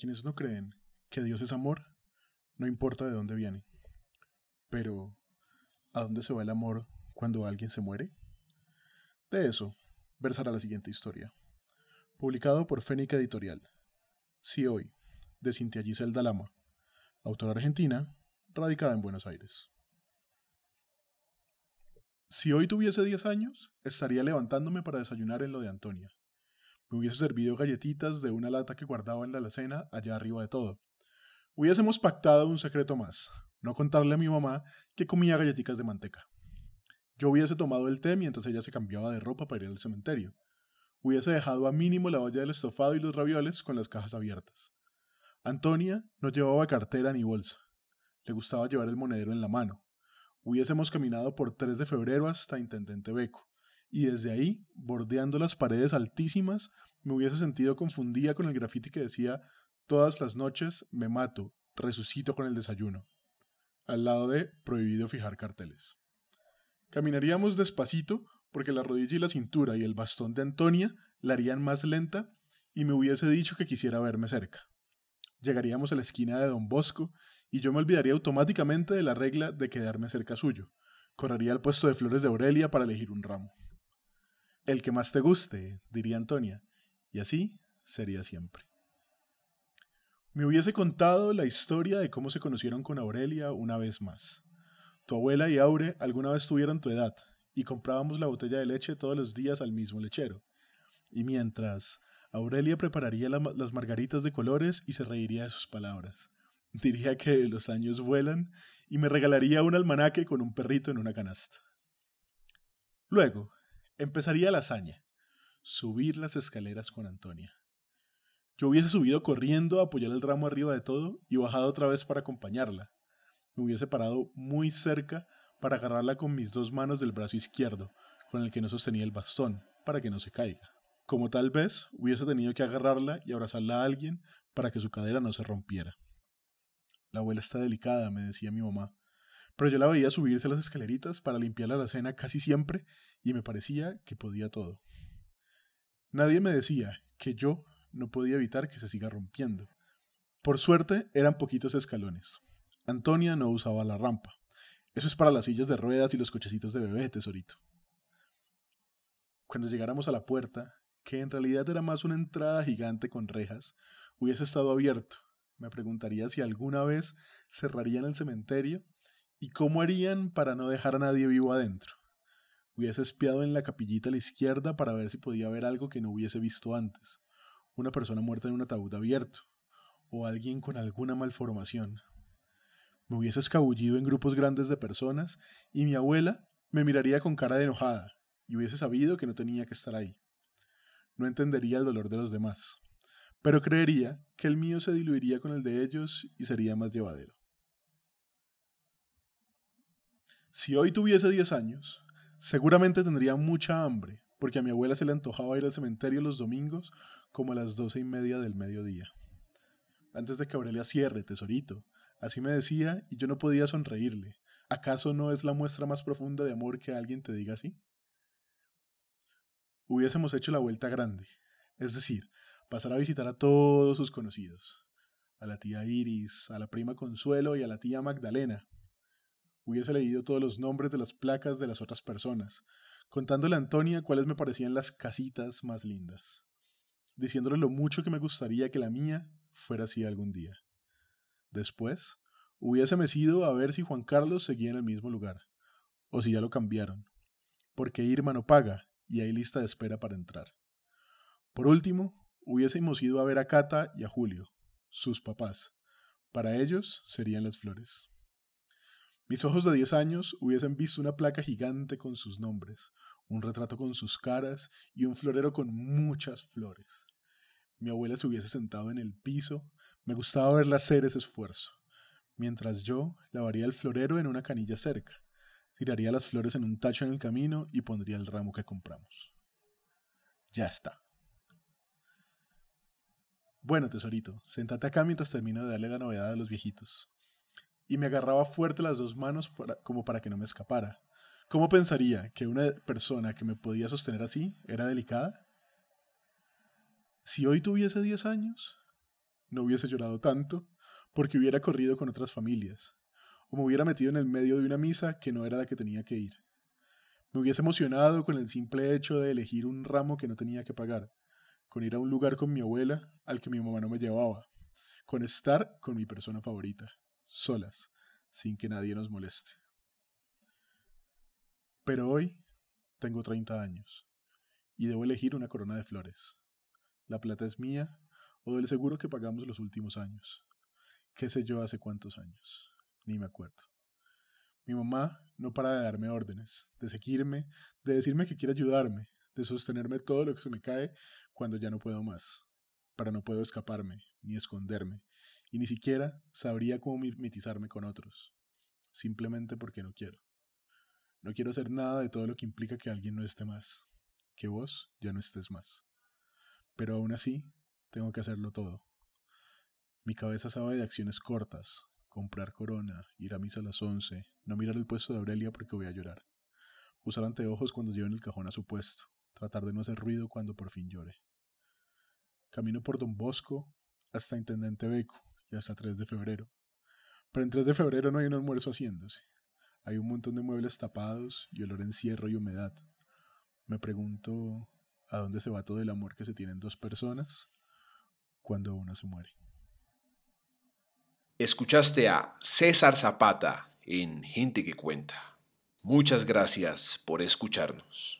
Quienes no creen que Dios es amor, no importa de dónde viene. Pero, ¿a dónde se va el amor cuando alguien se muere? De eso versará la siguiente historia. Publicado por Fénica Editorial. Si hoy, de Cintia Giselle Lama, autora argentina, radicada en Buenos Aires. Si hoy tuviese 10 años, estaría levantándome para desayunar en lo de Antonia. Me hubiese servido galletitas de una lata que guardaba en la alacena allá arriba de todo. Hubiésemos pactado un secreto más, no contarle a mi mamá que comía galletitas de manteca. Yo hubiese tomado el té mientras ella se cambiaba de ropa para ir al cementerio. Hubiese dejado a mínimo la olla del estofado y los ravioles con las cajas abiertas. Antonia no llevaba cartera ni bolsa. Le gustaba llevar el monedero en la mano. Hubiésemos caminado por 3 de febrero hasta Intendente Beco, y desde ahí, bordeando las paredes altísimas, me hubiese sentido confundida con el grafiti que decía Todas las noches me mato, resucito con el desayuno, al lado de Prohibido fijar carteles. Caminaríamos despacito porque la rodilla y la cintura y el bastón de Antonia la harían más lenta y me hubiese dicho que quisiera verme cerca. Llegaríamos a la esquina de Don Bosco y yo me olvidaría automáticamente de la regla de quedarme cerca suyo. Correría al puesto de flores de Aurelia para elegir un ramo. El que más te guste, diría Antonia, y así sería siempre. Me hubiese contado la historia de cómo se conocieron con Aurelia una vez más. Tu abuela y Aure alguna vez tuvieron tu edad, y comprábamos la botella de leche todos los días al mismo lechero. Y mientras Aurelia prepararía las margaritas de colores y se reiría de sus palabras. Diría que los años vuelan y me regalaría un almanaque con un perrito en una canasta. Luego, empezaría la hazaña, subir las escaleras con Antonia. Yo hubiese subido corriendo a apoyar el ramo arriba de todo y bajado otra vez para acompañarla. Me hubiese parado muy cerca para agarrarla con mis dos manos del brazo izquierdo, con el que no sostenía el bastón, para que no se caiga como tal vez hubiese tenido que agarrarla y abrazarla a alguien para que su cadera no se rompiera. La abuela está delicada, me decía mi mamá, pero yo la veía subirse las escaleritas para limpiar la cena casi siempre y me parecía que podía todo. Nadie me decía que yo no podía evitar que se siga rompiendo. Por suerte eran poquitos escalones. Antonia no usaba la rampa. Eso es para las sillas de ruedas y los cochecitos de bebé, tesorito. Cuando llegáramos a la puerta, que en realidad era más una entrada gigante con rejas, hubiese estado abierto. Me preguntaría si alguna vez cerrarían el cementerio y cómo harían para no dejar a nadie vivo adentro. Hubiese espiado en la capillita a la izquierda para ver si podía ver algo que no hubiese visto antes. Una persona muerta en un ataúd abierto, o alguien con alguna malformación. Me hubiese escabullido en grupos grandes de personas y mi abuela me miraría con cara de enojada y hubiese sabido que no tenía que estar ahí no entendería el dolor de los demás, pero creería que el mío se diluiría con el de ellos y sería más llevadero. Si hoy tuviese 10 años, seguramente tendría mucha hambre, porque a mi abuela se le antojaba ir al cementerio los domingos como a las doce y media del mediodía. Antes de que Aurelia cierre, tesorito, así me decía y yo no podía sonreírle. ¿Acaso no es la muestra más profunda de amor que alguien te diga así? hubiésemos hecho la vuelta grande, es decir, pasar a visitar a todos sus conocidos, a la tía Iris, a la prima Consuelo y a la tía Magdalena. Hubiese leído todos los nombres de las placas de las otras personas, contándole a Antonia cuáles me parecían las casitas más lindas, diciéndole lo mucho que me gustaría que la mía fuera así algún día. Después, hubiese ido a ver si Juan Carlos seguía en el mismo lugar, o si ya lo cambiaron, porque Irma no paga y hay lista de espera para entrar. Por último, hubiésemos ido a ver a Cata y a Julio, sus papás. Para ellos serían las flores. Mis ojos de 10 años hubiesen visto una placa gigante con sus nombres, un retrato con sus caras y un florero con muchas flores. Mi abuela se hubiese sentado en el piso, me gustaba verla hacer ese esfuerzo, mientras yo lavaría el florero en una canilla cerca, tiraría las flores en un tacho en el camino y pondría el ramo que compramos. Ya está. Bueno, tesorito, sentate acá mientras termino de darle la novedad a los viejitos y me agarraba fuerte las dos manos como para que no me escapara. ¿Cómo pensaría que una persona que me podía sostener así era delicada? Si hoy tuviese 10 años, no hubiese llorado tanto porque hubiera corrido con otras familias, o me hubiera metido en el medio de una misa que no era la que tenía que ir. Me hubiese emocionado con el simple hecho de elegir un ramo que no tenía que pagar, con ir a un lugar con mi abuela al que mi mamá no me llevaba, con estar con mi persona favorita solas, sin que nadie nos moleste. Pero hoy tengo 30 años y debo elegir una corona de flores. La plata es mía o del seguro que pagamos los últimos años. ¿Qué sé yo hace cuántos años? Ni me acuerdo. Mi mamá no para de darme órdenes, de seguirme, de decirme que quiere ayudarme, de sostenerme todo lo que se me cae cuando ya no puedo más, para no puedo escaparme, ni esconderme, y ni siquiera sabría cómo mimetizarme con otros, simplemente porque no quiero. No quiero hacer nada de todo lo que implica que alguien no esté más, que vos ya no estés más. Pero aún así, tengo que hacerlo todo. Mi cabeza sabe de acciones cortas, comprar corona, ir a misa a las once, no mirar el puesto de Aurelia porque voy a llorar, usar anteojos cuando lleven el cajón a su puesto, tratar de no hacer ruido cuando por fin llore. Camino por Don Bosco hasta Intendente Beco, y hasta 3 de febrero. Pero en 3 de febrero no hay un almuerzo haciéndose. Hay un montón de muebles tapados y olor a encierro y humedad. Me pregunto a dónde se va todo el amor que se tienen dos personas cuando una se muere. Escuchaste a César Zapata en Gente que Cuenta. Muchas gracias por escucharnos.